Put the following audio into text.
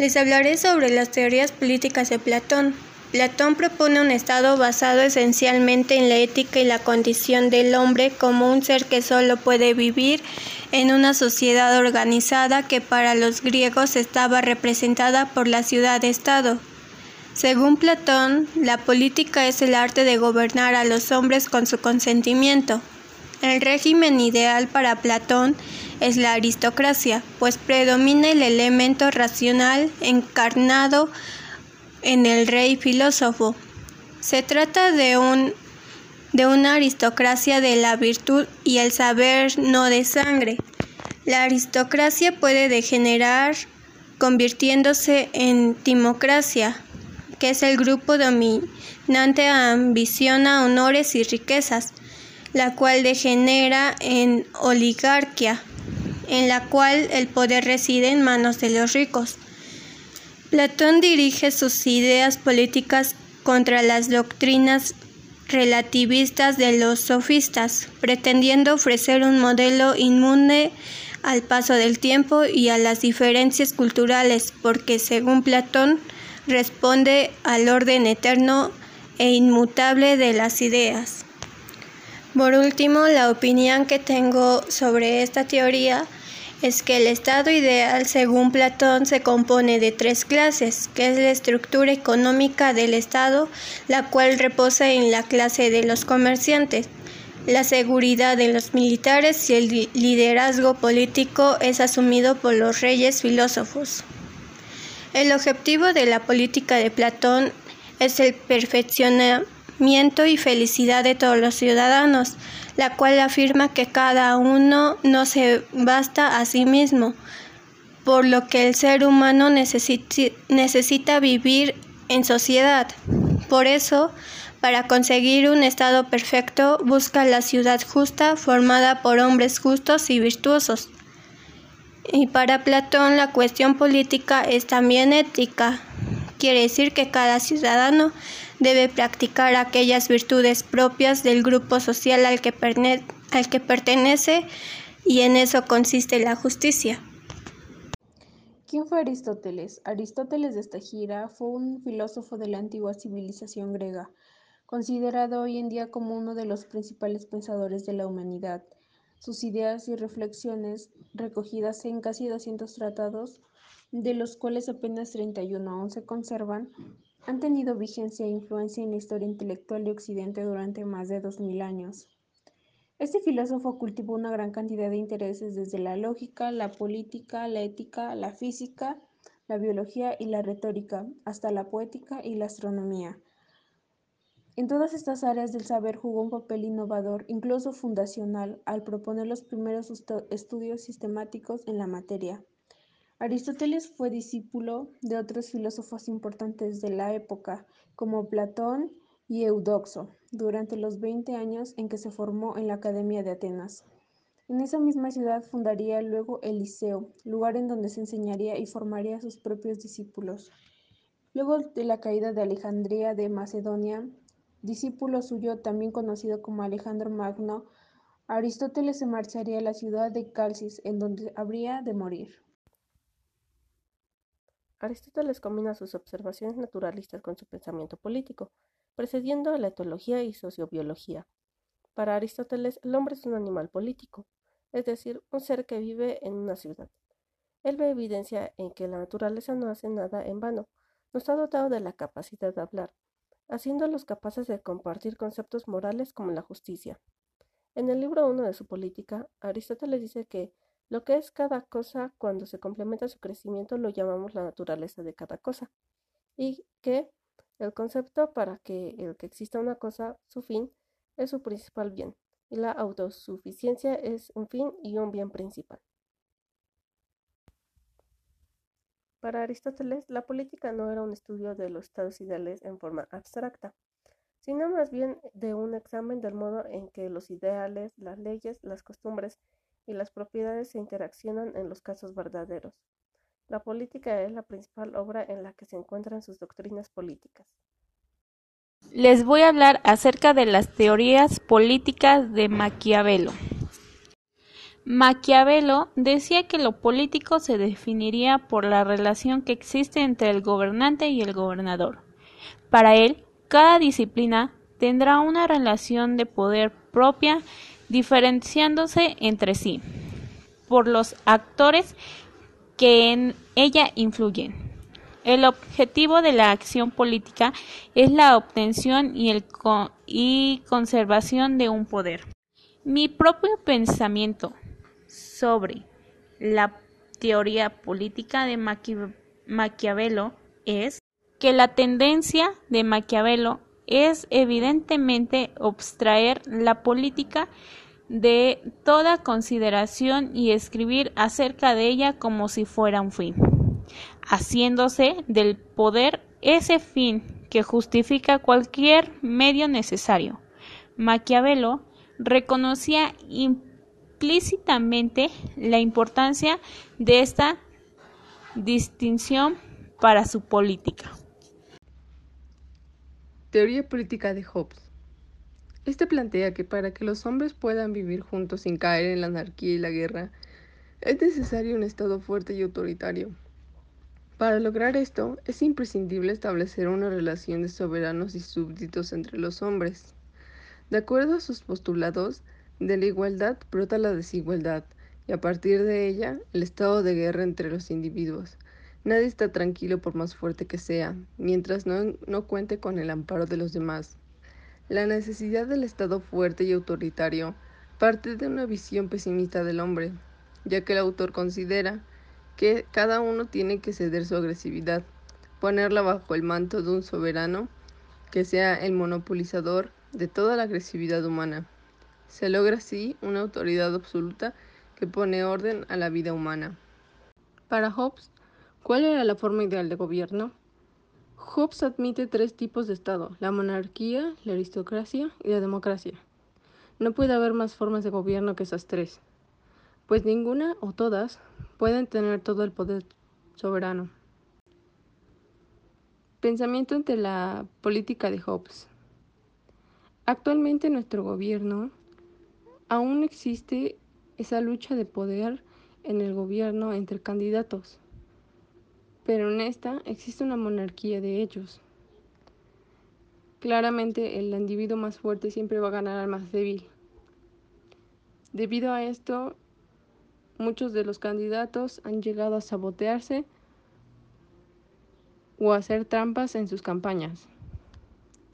Les hablaré sobre las teorías políticas de Platón. Platón propone un Estado basado esencialmente en la ética y la condición del hombre como un ser que solo puede vivir en una sociedad organizada que para los griegos estaba representada por la ciudad-estado. Según Platón, la política es el arte de gobernar a los hombres con su consentimiento. El régimen ideal para Platón es la aristocracia, pues predomina el elemento racional encarnado en el rey filósofo. Se trata de, un, de una aristocracia de la virtud y el saber, no de sangre. La aristocracia puede degenerar convirtiéndose en timocracia, que es el grupo dominante ambiciona honores y riquezas, la cual degenera en oligarquia, en la cual el poder reside en manos de los ricos. Platón dirige sus ideas políticas contra las doctrinas relativistas de los sofistas, pretendiendo ofrecer un modelo inmune al paso del tiempo y a las diferencias culturales, porque según Platón responde al orden eterno e inmutable de las ideas. Por último, la opinión que tengo sobre esta teoría es que el estado ideal, según Platón, se compone de tres clases, que es la estructura económica del Estado, la cual reposa en la clase de los comerciantes, la seguridad de los militares y el liderazgo político es asumido por los reyes filósofos. El objetivo de la política de Platón es el perfeccionamiento y felicidad de todos los ciudadanos, la cual afirma que cada uno no se basta a sí mismo, por lo que el ser humano necesita vivir en sociedad. Por eso, para conseguir un estado perfecto, busca la ciudad justa formada por hombres justos y virtuosos. Y para Platón la cuestión política es también ética. Quiere decir que cada ciudadano debe practicar aquellas virtudes propias del grupo social al que, pertenece y en eso consiste la justicia. ¿Quién fue Aristóteles? Aristóteles de Estagira fue un filósofo de la antigua civilización griega, considerado hoy en día como uno de los principales pensadores de la humanidad. Sus ideas y reflexiones, recogidas en casi 200 tratados, de los cuales apenas 31 aún se conservan, han tenido vigencia e influencia en la historia intelectual de Occidente durante más de dos mil años. Este filósofo cultivó una gran cantidad de intereses desde la lógica, la política, la ética, la física, la biología y la retórica, hasta la poética y la astronomía. En todas estas áreas del saber jugó un papel innovador, incluso fundacional, al proponer los primeros estudios sistemáticos en la materia. Aristóteles fue discípulo de otros filósofos importantes de la época, como Platón y Eudoxo, durante los veinte años en que se formó en la Academia de Atenas. En esa misma ciudad fundaría luego el Liceo, lugar en donde se enseñaría y formaría a sus propios discípulos. Luego de la caída de Alejandría de Macedonia, discípulo suyo también conocido como Alejandro Magno, Aristóteles se marcharía a la ciudad de Calcis, en donde habría de morir. Aristóteles combina sus observaciones naturalistas con su pensamiento político, precediendo a la etología y sociobiología. Para Aristóteles, el hombre es un animal político, es decir, un ser que vive en una ciudad. Él ve evidencia en que la naturaleza no hace nada en vano, no está dotado de la capacidad de hablar, haciéndolos capaces de compartir conceptos morales como la justicia. En el libro 1 de su política, Aristóteles dice que lo que es cada cosa cuando se complementa su crecimiento lo llamamos la naturaleza de cada cosa. Y que el concepto para que el que exista una cosa, su fin, es su principal bien. Y la autosuficiencia es un fin y un bien principal. Para Aristóteles, la política no era un estudio de los estados ideales en forma abstracta, sino más bien de un examen del modo en que los ideales, las leyes, las costumbres y las propiedades se interaccionan en los casos verdaderos. La política es la principal obra en la que se encuentran sus doctrinas políticas. Les voy a hablar acerca de las teorías políticas de Maquiavelo. Maquiavelo decía que lo político se definiría por la relación que existe entre el gobernante y el gobernador. Para él, cada disciplina tendrá una relación de poder propia diferenciándose entre sí por los actores que en ella influyen. El objetivo de la acción política es la obtención y, el y conservación de un poder. Mi propio pensamiento sobre la teoría política de Maquiavelo es que la tendencia de Maquiavelo es evidentemente abstraer la política de toda consideración y escribir acerca de ella como si fuera un fin, haciéndose del poder ese fin que justifica cualquier medio necesario. Maquiavelo reconocía implícitamente la importancia de esta distinción para su política. Teoría política de Hobbes. Este plantea que para que los hombres puedan vivir juntos sin caer en la anarquía y la guerra, es necesario un Estado fuerte y autoritario. Para lograr esto, es imprescindible establecer una relación de soberanos y súbditos entre los hombres. De acuerdo a sus postulados, de la igualdad brota la desigualdad, y a partir de ella, el estado de guerra entre los individuos. Nadie está tranquilo por más fuerte que sea, mientras no, no cuente con el amparo de los demás. La necesidad del Estado fuerte y autoritario parte de una visión pesimista del hombre, ya que el autor considera que cada uno tiene que ceder su agresividad, ponerla bajo el manto de un soberano que sea el monopolizador de toda la agresividad humana. Se logra así una autoridad absoluta que pone orden a la vida humana. Para Hobbes, ¿Cuál era la forma ideal de gobierno? Hobbes admite tres tipos de Estado, la monarquía, la aristocracia y la democracia. No puede haber más formas de gobierno que esas tres, pues ninguna o todas pueden tener todo el poder soberano. Pensamiento ante la política de Hobbes. Actualmente en nuestro gobierno aún existe esa lucha de poder en el gobierno entre candidatos pero en esta existe una monarquía de ellos. Claramente el individuo más fuerte siempre va a ganar al más débil. Debido a esto, muchos de los candidatos han llegado a sabotearse o a hacer trampas en sus campañas.